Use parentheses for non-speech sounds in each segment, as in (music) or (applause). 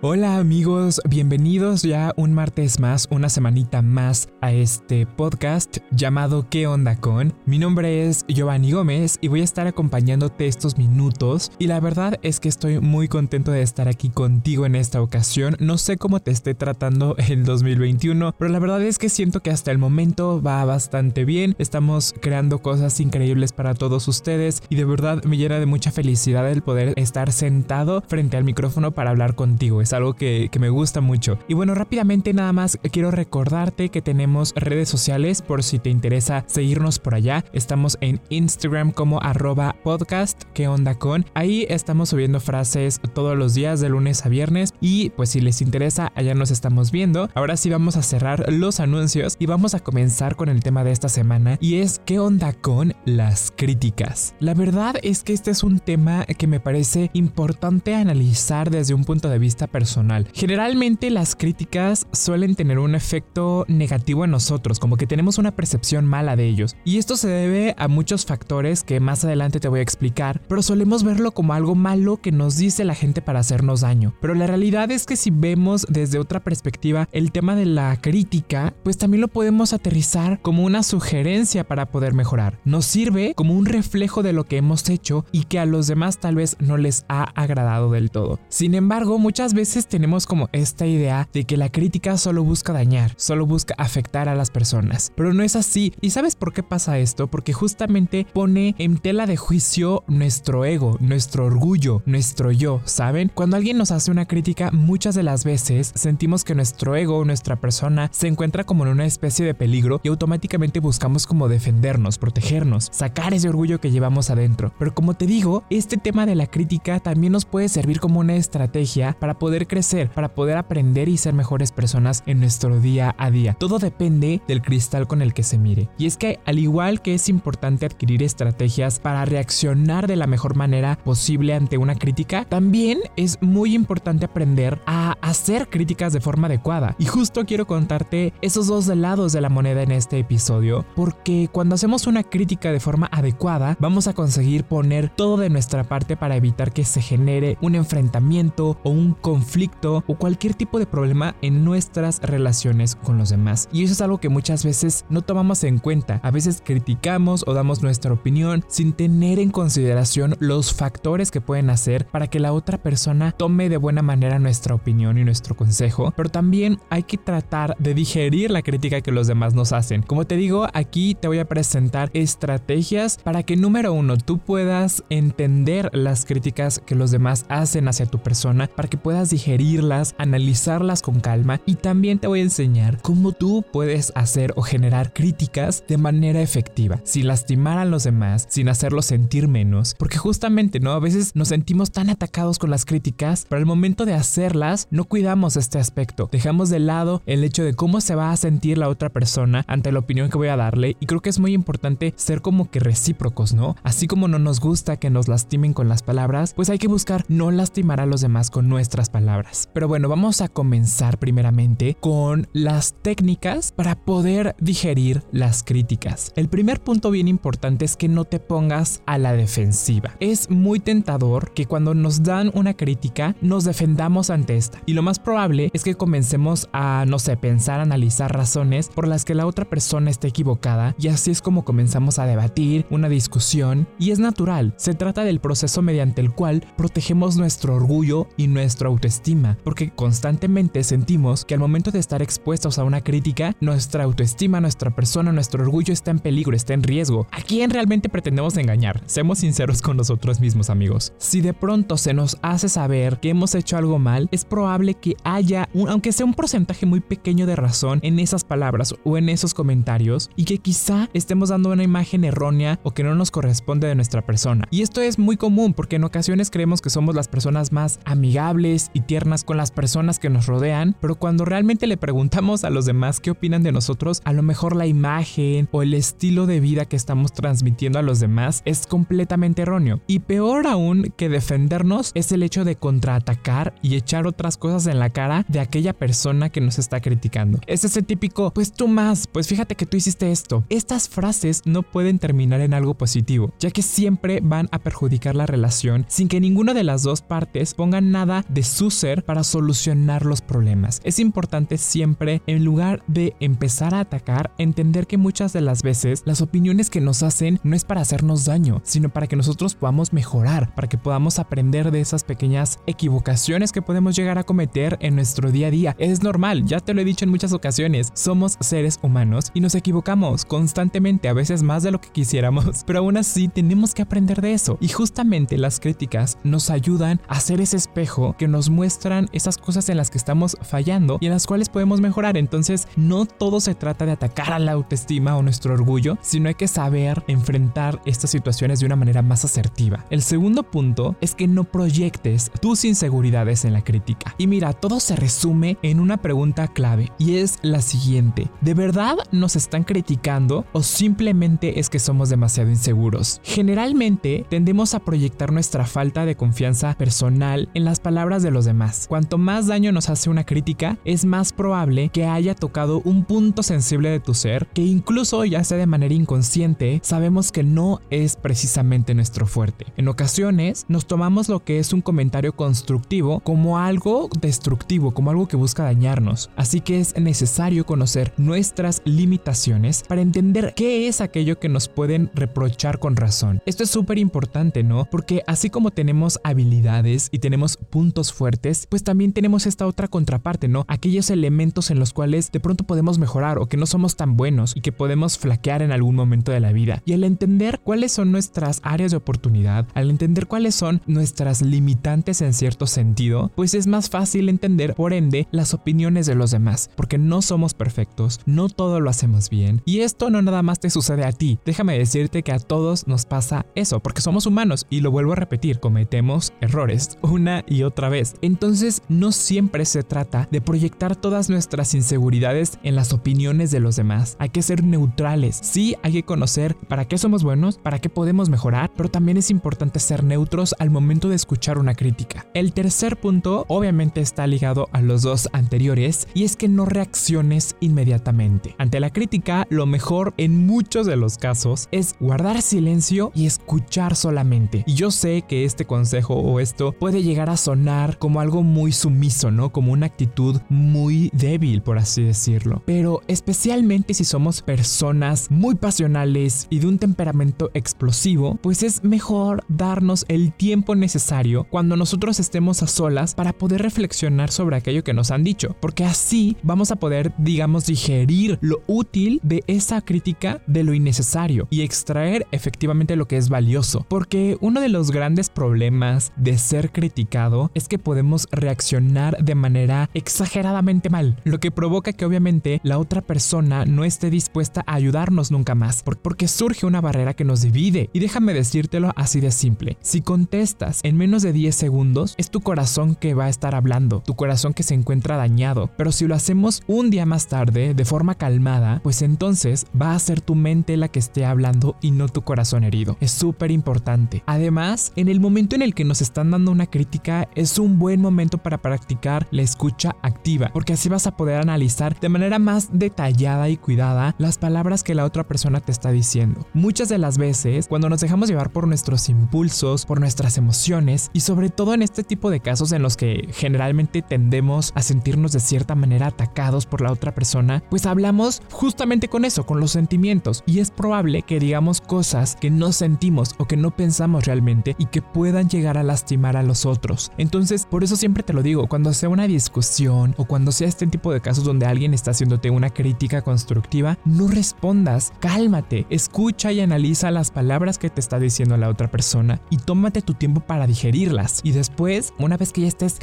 Hola amigos, bienvenidos ya un martes más, una semanita más a este podcast llamado ¿Qué onda con? Mi nombre es Giovanni Gómez y voy a estar acompañándote estos minutos y la verdad es que estoy muy contento de estar aquí contigo en esta ocasión. No sé cómo te esté tratando el 2021, pero la verdad es que siento que hasta el momento va bastante bien. Estamos creando cosas increíbles para todos ustedes y de verdad me llena de mucha felicidad el poder estar sentado frente al micrófono para hablar contigo es algo que, me gusta mucho. Y bueno, rápidamente nada más quiero recordarte que tenemos redes sociales por si te interesa seguirnos por allá. Estamos en Instagram como arroba podcast, ¿qué onda con? Ahí estamos subiendo frases todos los días de lunes a viernes y pues si les interesa allá nos estamos viendo. Ahora sí vamos a cerrar los anuncios y vamos a comenzar con el tema de esta semana y es ¿qué onda con las críticas? La verdad es que este es un tema que me parece importante analizar desde un punto de vista personal personal. Generalmente las críticas suelen tener un efecto negativo en nosotros, como que tenemos una percepción mala de ellos. Y esto se debe a muchos factores que más adelante te voy a explicar, pero solemos verlo como algo malo que nos dice la gente para hacernos daño. Pero la realidad es que si vemos desde otra perspectiva el tema de la crítica, pues también lo podemos aterrizar como una sugerencia para poder mejorar. Nos sirve como un reflejo de lo que hemos hecho y que a los demás tal vez no les ha agradado del todo. Sin embargo, muchas veces tenemos como esta idea de que la crítica solo busca dañar, solo busca afectar a las personas, pero no es así. ¿Y sabes por qué pasa esto? Porque justamente pone en tela de juicio nuestro ego, nuestro orgullo, nuestro yo, ¿saben? Cuando alguien nos hace una crítica, muchas de las veces sentimos que nuestro ego, nuestra persona, se encuentra como en una especie de peligro y automáticamente buscamos como defendernos, protegernos, sacar ese orgullo que llevamos adentro. Pero como te digo, este tema de la crítica también nos puede servir como una estrategia para poder crecer, para poder aprender y ser mejores personas en nuestro día a día. Todo depende del cristal con el que se mire. Y es que al igual que es importante adquirir estrategias para reaccionar de la mejor manera posible ante una crítica, también es muy importante aprender a hacer críticas de forma adecuada. Y justo quiero contarte esos dos lados de la moneda en este episodio, porque cuando hacemos una crítica de forma adecuada, vamos a conseguir poner todo de nuestra parte para evitar que se genere un enfrentamiento o un conflicto o cualquier tipo de problema en nuestras relaciones con los demás. Y eso es algo que muchas veces no tomamos en cuenta. A veces criticamos o damos nuestra opinión sin tener en consideración los factores que pueden hacer para que la otra persona tome de buena manera nuestra opinión y nuestro consejo. Pero también hay que tratar de digerir la crítica que los demás nos hacen. Como te digo, aquí te voy a presentar estrategias para que número uno, tú puedas entender las críticas que los demás hacen hacia tu persona, para que puedas digerirlas, analizarlas con calma y también te voy a enseñar cómo tú puedes hacer o generar críticas de manera efectiva, sin lastimar a los demás, sin hacerlos sentir menos, porque justamente, ¿no? A veces nos sentimos tan atacados con las críticas, pero al momento de hacerlas no cuidamos este aspecto, dejamos de lado el hecho de cómo se va a sentir la otra persona ante la opinión que voy a darle y creo que es muy importante ser como que recíprocos, ¿no? Así como no nos gusta que nos lastimen con las palabras, pues hay que buscar no lastimar a los demás con nuestras palabras pero bueno, vamos a comenzar primeramente con las técnicas para poder digerir las críticas. El primer punto bien importante es que no te pongas a la defensiva. Es muy tentador que cuando nos dan una crítica nos defendamos ante esta. Y lo más probable es que comencemos a, no sé, pensar, analizar razones por las que la otra persona esté equivocada y así es como comenzamos a debatir, una discusión y es natural. Se trata del proceso mediante el cual protegemos nuestro orgullo y nuestro autoestima estima, porque constantemente sentimos que al momento de estar expuestos a una crítica, nuestra autoestima, nuestra persona, nuestro orgullo está en peligro, está en riesgo. ¿A quién realmente pretendemos engañar? Seamos sinceros con nosotros mismos, amigos. Si de pronto se nos hace saber que hemos hecho algo mal, es probable que haya, un, aunque sea un porcentaje muy pequeño de razón en esas palabras o en esos comentarios, y que quizá estemos dando una imagen errónea o que no nos corresponde de nuestra persona. Y esto es muy común porque en ocasiones creemos que somos las personas más amigables y tiernas con las personas que nos rodean, pero cuando realmente le preguntamos a los demás qué opinan de nosotros, a lo mejor la imagen o el estilo de vida que estamos transmitiendo a los demás es completamente erróneo. Y peor aún que defendernos es el hecho de contraatacar y echar otras cosas en la cara de aquella persona que nos está criticando. Es ese típico, pues tú más, pues fíjate que tú hiciste esto. Estas frases no pueden terminar en algo positivo, ya que siempre van a perjudicar la relación sin que ninguna de las dos partes pongan nada de su ser para solucionar los problemas. Es importante siempre, en lugar de empezar a atacar, entender que muchas de las veces las opiniones que nos hacen no es para hacernos daño, sino para que nosotros podamos mejorar, para que podamos aprender de esas pequeñas equivocaciones que podemos llegar a cometer en nuestro día a día. Es normal, ya te lo he dicho en muchas ocasiones, somos seres humanos y nos equivocamos constantemente, a veces más de lo que quisiéramos, (laughs) pero aún así tenemos que aprender de eso. Y justamente las críticas nos ayudan a hacer ese espejo que nos muestran esas cosas en las que estamos fallando y en las cuales podemos mejorar. Entonces, no todo se trata de atacar a la autoestima o nuestro orgullo, sino hay que saber enfrentar estas situaciones de una manera más asertiva. El segundo punto es que no proyectes tus inseguridades en la crítica. Mira, todo se resume en una pregunta clave y es la siguiente. ¿De verdad nos están criticando o simplemente es que somos demasiado inseguros? Generalmente tendemos a proyectar nuestra falta de confianza personal en las palabras de los demás. Cuanto más daño nos hace una crítica, es más probable que haya tocado un punto sensible de tu ser que incluso ya sea de manera inconsciente, sabemos que no es precisamente nuestro fuerte. En ocasiones nos tomamos lo que es un comentario constructivo como algo destructivo, como algo que busca dañarnos. Así que es necesario conocer nuestras limitaciones para entender qué es aquello que nos pueden reprochar con razón. Esto es súper importante, ¿no? Porque así como tenemos habilidades y tenemos puntos fuertes, pues también tenemos esta otra contraparte, ¿no? Aquellos elementos en los cuales de pronto podemos mejorar o que no somos tan buenos y que podemos flaquear en algún momento de la vida. Y al entender cuáles son nuestras áreas de oportunidad, al entender cuáles son nuestras limitantes en cierto sentido, pues es más fácil entender, por ende, las opiniones de los demás, porque no somos perfectos, no todo lo hacemos bien. Y esto no nada más te sucede a ti, déjame decirte que a todos nos pasa eso, porque somos humanos y lo vuelvo a repetir, cometemos errores una y otra vez. Entonces, no siempre se trata de proyectar todas nuestras inseguridades en las opiniones de los demás. Hay que ser neutrales. Sí, hay que conocer para qué somos buenos, para qué podemos mejorar, pero también es importante ser neutros al momento de escuchar una crítica. El tercer punto obviamente está ligado a los dos anteriores y es que no reacciones inmediatamente. Ante la crítica, lo mejor en muchos de los casos es guardar silencio y escuchar solamente. Y yo sé que este consejo o esto puede llegar a sonar como algo muy sumiso, ¿no? Como una actitud muy débil, por así decirlo. Pero especialmente si somos personas muy pasionales y de un temperamento explosivo, pues es mejor darnos el tiempo necesario cuando nosotros estemos a solas para poder reflexionar sobre aquello que nos han dicho, porque así vamos a poder, digamos, digerir lo útil de esa crítica de lo innecesario y extraer efectivamente lo que es valioso, porque uno de los grandes problemas de ser criticado es que podemos reaccionar de manera exageradamente mal, lo que provoca que obviamente la otra persona no esté dispuesta a ayudarnos nunca más, porque surge una barrera que nos divide. Y déjame decírtelo así de simple, si contestas en menos de 10 segundos, es tu corazón que va a estar hablando, tu corazón que se encuentra dañado, pero si lo hacemos un día más tarde, de forma calmada, pues entonces va a ser tu mente la que esté hablando y no tu corazón herido. Es súper importante. Además, en el momento en el que nos están dando una crítica, es un buen momento para practicar la escucha activa, porque así vas a poder analizar de manera más detallada y cuidada las palabras que la otra persona te está diciendo. Muchas de las veces, cuando nos dejamos llevar por nuestros impulsos, por nuestras emociones, y sobre todo en este tipo de casos en los que generalmente tendemos a sentirnos de cierta manera atacados por la otra persona, pues hablamos justamente con eso, con los sentimientos, y es probable que digamos cosas que no sentimos o que no pensamos realmente y que puedan llegar a lastimar a los otros. Entonces, por eso siempre te lo digo, cuando sea una discusión o cuando sea este tipo de casos donde alguien está haciéndote una crítica constructiva, no respondas, cálmate, escucha y analiza las palabras que te está diciendo la otra persona y tómate tu tiempo para digerirlas. Y después, una vez que ya estés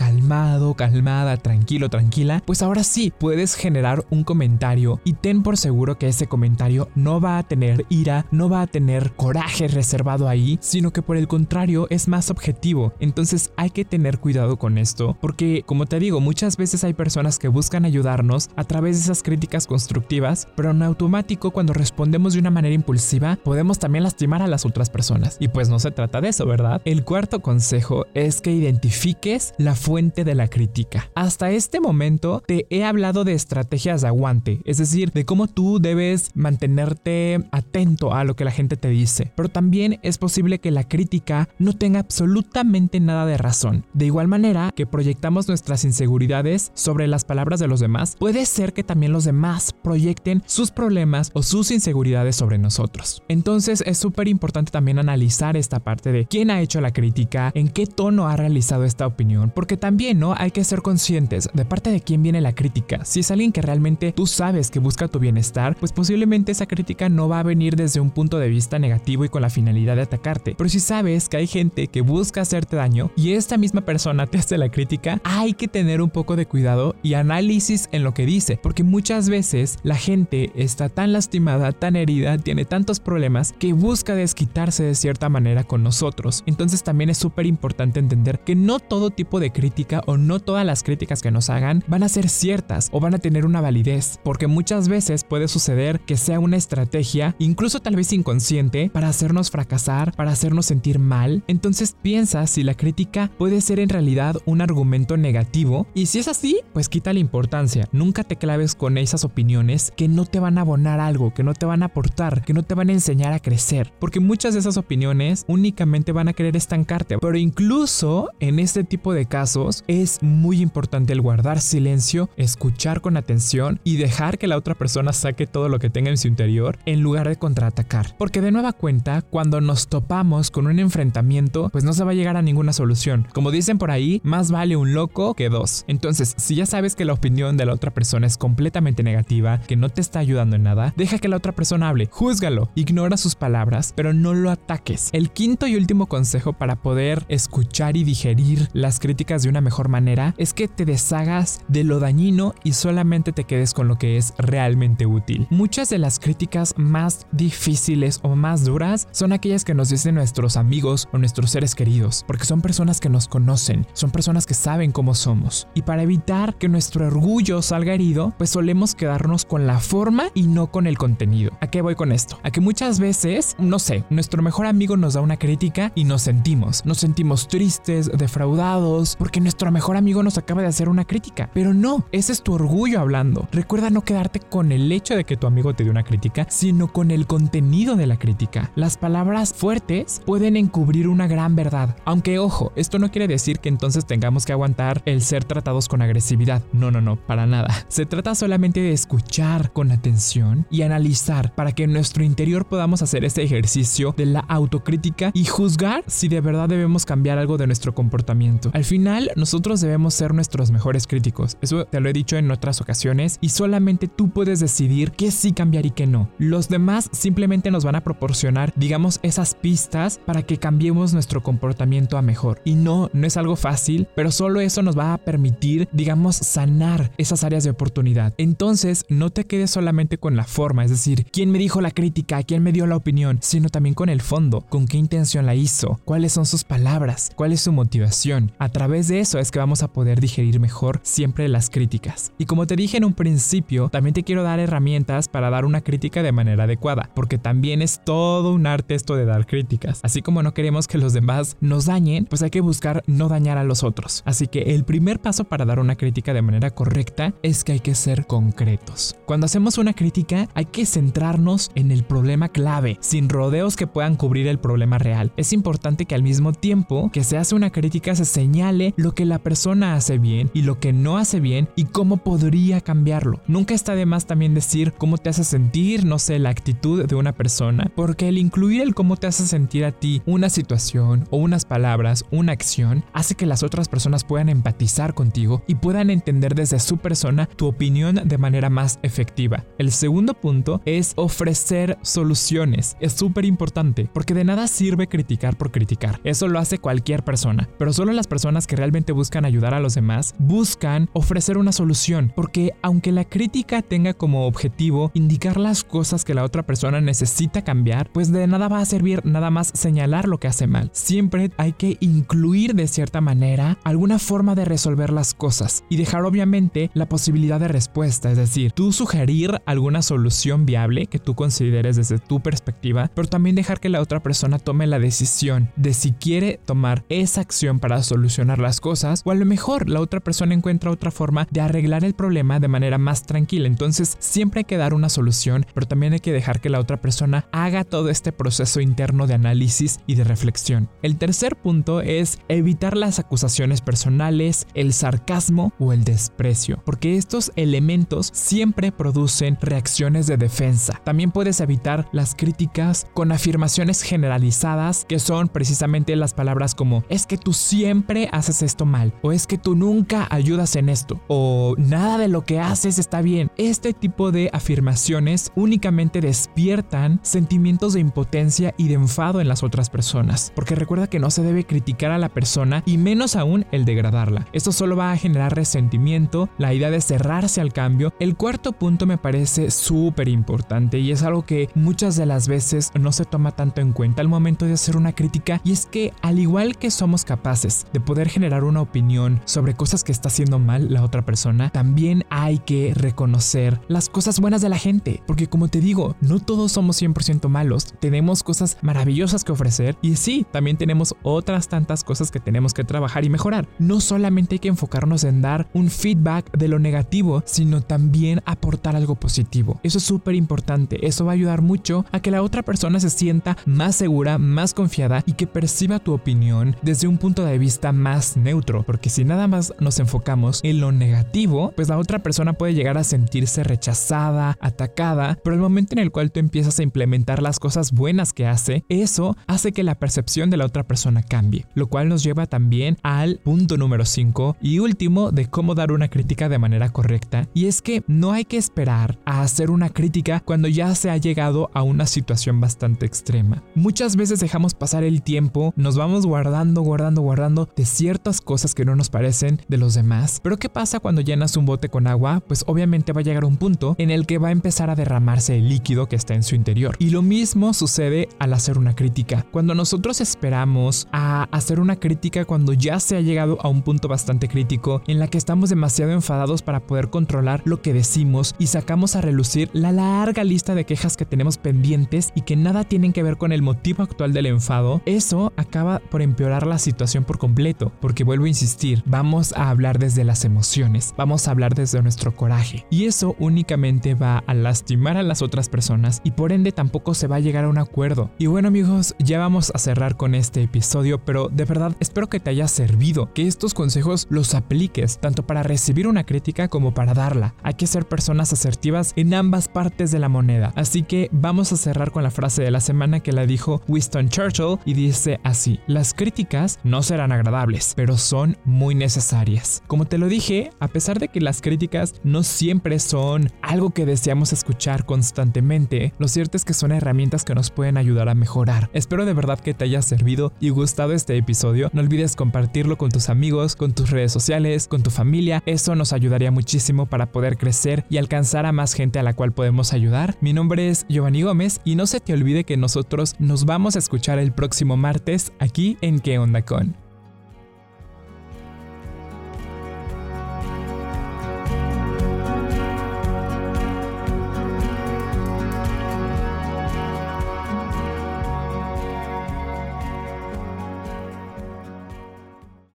calmada, tranquilo, tranquila, pues ahora sí puedes generar un comentario y ten por seguro que ese comentario no va a tener ira, no va a tener coraje reservado ahí, sino que por el contrario es más objetivo. Entonces hay que tener cuidado con esto, porque como te digo, muchas veces hay personas que buscan ayudarnos a través de esas críticas constructivas, pero en automático cuando respondemos de una manera impulsiva, podemos también lastimar a las otras personas. Y pues no se trata de eso, ¿verdad? El cuarto consejo es que identifiques la fuente de la crítica. Hasta este momento te he hablado de estrategias de aguante, es decir, de cómo tú debes mantenerte atento a lo que la gente te dice, pero también es posible que la crítica no tenga absolutamente nada de razón. De igual manera, que proyectamos nuestras inseguridades sobre las palabras de los demás, puede ser que también los demás proyecten sus problemas o sus inseguridades sobre nosotros. Entonces es súper importante también analizar esta parte de quién ha hecho la crítica, en qué tono ha realizado esta opinión, porque también no hay que ser conscientes de parte de quién viene la crítica. Si es alguien que realmente tú sabes que busca tu bienestar, pues posiblemente esa crítica no va a venir desde un punto de vista negativo y con la finalidad de atacarte. Pero si sabes que hay gente que busca hacerte daño y esta misma persona te hace la crítica, hay que tener un poco de cuidado y análisis en lo que dice, porque muchas veces la gente está tan lastimada, tan herida, tiene tantos problemas que busca desquitarse de cierta manera con nosotros. Entonces también es súper importante entender que no todo tipo de crítica o no todas las críticas que nos hagan van a ser ciertas o van a tener una validez, porque muchas veces puede suceder que sea una estrategia, incluso tal vez inconsciente, para hacernos fracasar, para hacernos sentir mal. Entonces piensa si la crítica puede ser en realidad un argumento negativo y si es así, pues quita la importancia. Nunca te claves con esas opiniones que no te van a abonar algo, que no te van a aportar, que no te van a enseñar a crecer, porque muchas de esas opiniones únicamente van a querer estancarte. Pero incluso en este tipo de casos es muy importante el guardar silencio, escuchar con atención y dejar que la otra persona saque todo lo que tenga en su interior en lugar de contraatacar. Porque de nueva cuenta, cuando nos topamos con un enfrentamiento, pues no se va a llegar a ninguna solución. Como dicen por ahí, más vale un loco que dos. Entonces, si ya sabes que la opinión de la otra persona es completamente negativa, que no te está ayudando en nada, deja que la otra persona hable, júzgalo, ignora sus palabras, pero no lo ataques. El quinto y último consejo para poder escuchar y digerir las críticas de una mejor manera es que te deshagas de lo dañino y solamente te quedes con lo que es realmente útil. Muchas de las críticas más difíciles o más duras son aquellas que nos dicen nuestros amigos o nuestros seres queridos, porque son personas que nos conocen, son personas que saben cómo somos. Y para evitar que nuestro orgullo salga herido, pues solemos quedarnos con la forma y no con el contenido. ¿A qué voy con esto? A que muchas veces, no sé, nuestro mejor amigo nos da una crítica y nos sentimos, nos sentimos tristes, defraudados, porque nuestro mejor amigo nos acaba de hacer una crítica. Pero no, ese es tu orgullo hablando. Recuerda no quedarte con el hecho de que tu amigo te dio una crítica, sino con el contenido de la crítica. Las palabras fuertes pueden encubrir una gran verdad. Aunque ojo, esto no quiere decir que entonces tengamos que aguantar el ser tratados con agresividad. No, no, no, para nada. Se trata solamente de escuchar con atención y analizar para que en nuestro interior podamos hacer este ejercicio de la autocrítica y juzgar si de verdad debemos cambiar algo de nuestro comportamiento. Al final, nosotros debemos ser nuestros mejores críticos. Eso te lo he dicho en otras ocasiones y solamente tú puedes decidir qué sí cambiar y qué no. Los demás simplemente nos van a proporcionar, digamos, esas pistas para que cambiemos nuestro comportamiento a mejor. Y no, no es algo fácil, pero solo eso nos va a permitir, digamos, sanar esas áreas de oportunidad. Entonces, no te quedes solamente con la forma, es decir, quién me dijo la crítica, quién me dio la opinión, sino también con el fondo, con qué intención la hizo, cuáles son sus palabras, cuál es su motivación. A través de eso es que vamos a poder digerir mejor siempre las críticas. Y como te dije en un principio, también te quiero dar herramientas para dar una crítica de manera adecuada, porque también es todo un arte esto de dar críticas. Así como no queremos que los demás nos dañen, pues hay que buscar no dañar a los otros. Así que el primer paso para dar una crítica de manera correcta es que hay que ser concretos. Cuando hacemos una crítica hay que centrarnos en el problema clave, sin rodeos que puedan cubrir el problema real. Es importante que al mismo tiempo que se hace una crítica se señale lo que la persona hace bien y lo que no hace bien y cómo podría cambiarlo. Nunca está de más también decir cómo te hace sentir, no sé, la actitud de una persona, porque el incluir el cómo te hace sentir a ti una situación o unas palabras, una acción, hace que las otras personas puedan empatizar contigo y puedan entender desde su persona tu opinión de manera más efectiva. El segundo punto es ofrecer soluciones. Es súper importante porque de nada sirve criticar por criticar. Eso lo hace cualquier persona, pero solo las personas que realmente buscan ayudar a los demás buscan ofrecer una solución, porque aunque la crítica tenga como objetivo indicar las cosas que la otra persona necesita cambiar, pues de nada va a servir nada más señalar lo que hace mal. Siempre hay que incluir de cierta manera alguna forma de resolver las cosas y dejar obviamente la posibilidad de respuesta, es decir, tú sugerir alguna solución viable que tú consideres desde tu perspectiva, pero también dejar que la otra persona tome la decisión de si quiere tomar esa acción para solucionar las cosas o a lo mejor la otra persona encuentra otra forma de arreglar el problema de manera más tranquila. Entonces siempre hay que dar una solución, pero también hay que dejar que la otra persona haga todo este proceso interno de análisis y de reflexión. El tercer punto es evitar las acusaciones personales, el sarcasmo o el desprecio, porque estos elementos siempre producen reacciones de defensa. También puedes evitar las críticas con afirmaciones generalizadas que son precisamente las palabras como es que tú siempre haces esto mal o es que tú nunca ayudas en esto o nada de lo que haces está bien. Este tipo de afirmaciones únicamente despiertan sentimientos de impotencia y de enfado en las otras personas, porque recuerda que no se debe criticar a la persona y menos aún el degradarla. Esto solo va a generar resentimiento, la idea de cerrarse al cambio. El cuarto punto me parece súper importante y es algo que muchas de las veces no se toma tanto en cuenta al momento de hacer una crítica y es que al igual que somos capaces de poder generar una opinión sobre cosas que está haciendo mal la otra persona, también hay que reconocer las cosas buenas de la gente, porque como te digo, no todos somos 100% malos, tenemos cosas maravillosas que ofrecer y sí, también tenemos otras tantas cosas que tenemos que trabajar y mejorar. No solamente hay que enfocarnos en dar un feedback de lo negativo, sino también aportar algo positivo. Eso es súper importante, eso va a ayudar mucho a que la otra persona se sienta más segura, más confiada y que perciba tu opinión desde un punto de vista más neutro, porque si nada más nos enfocamos en lo negativo, pues la otra persona puede llegar a sentirse rechazada, atacada, pero el momento en el cual tú empiezas a implementar las cosas buenas que hace, eso hace que la percepción de la otra persona cambie, lo cual nos lleva también al punto número 5 y último de cómo dar una crítica de manera correcta, y es que no hay que esperar a hacer una crítica cuando ya se ha llegado a una situación bastante extrema. Muchas veces dejamos pasar el tiempo, nos vamos guardando, guardando, guardando de ciertas cosas que no nos parecen de los demás, pero ¿qué pasa cuando llenas un bote con agua? Pues obviamente va a llegar un punto en el que va a empezar a derramarse el líquido que está en su interior. Y lo mismo sucede al hacer una crítica. Cuando nosotros esperamos a hacer una crítica cuando ya se ha llegado a un punto bastante crítico en la que estamos demasiado enfadados para poder controlar lo que decimos y sacamos a relucir la larga lista de quejas que tenemos pendientes y que nada tienen que ver con el motivo actual del enfado, eso acaba por empeorar la situación por completo, porque vuelvo a insistir, vamos a hablar desde las emociones, vamos a hablar desde nuestro coraje y eso únicamente va a lastimar a las otras personas y por ende tampoco se va a llegar a un acuerdo. Y bueno amigos, ya vamos a cerrar con este episodio, pero de verdad espero que te haya servido, que estos consejos los apliques tanto para recibir una crítica como para darla. Hay que ser personas asertivas en ambas partes de la moneda. Así que vamos a cerrar con la frase de la semana que la dijo Winston Churchill y dice así, las críticas no serán agradables, pero muy necesarias. Como te lo dije, a pesar de que las críticas no siempre son algo que deseamos escuchar constantemente, lo cierto es que son herramientas que nos pueden ayudar a mejorar. Espero de verdad que te haya servido y gustado este episodio. No olvides compartirlo con tus amigos, con tus redes sociales, con tu familia. Eso nos ayudaría muchísimo para poder crecer y alcanzar a más gente a la cual podemos ayudar. Mi nombre es Giovanni Gómez y no se te olvide que nosotros nos vamos a escuchar el próximo martes aquí en ¿Qué onda con?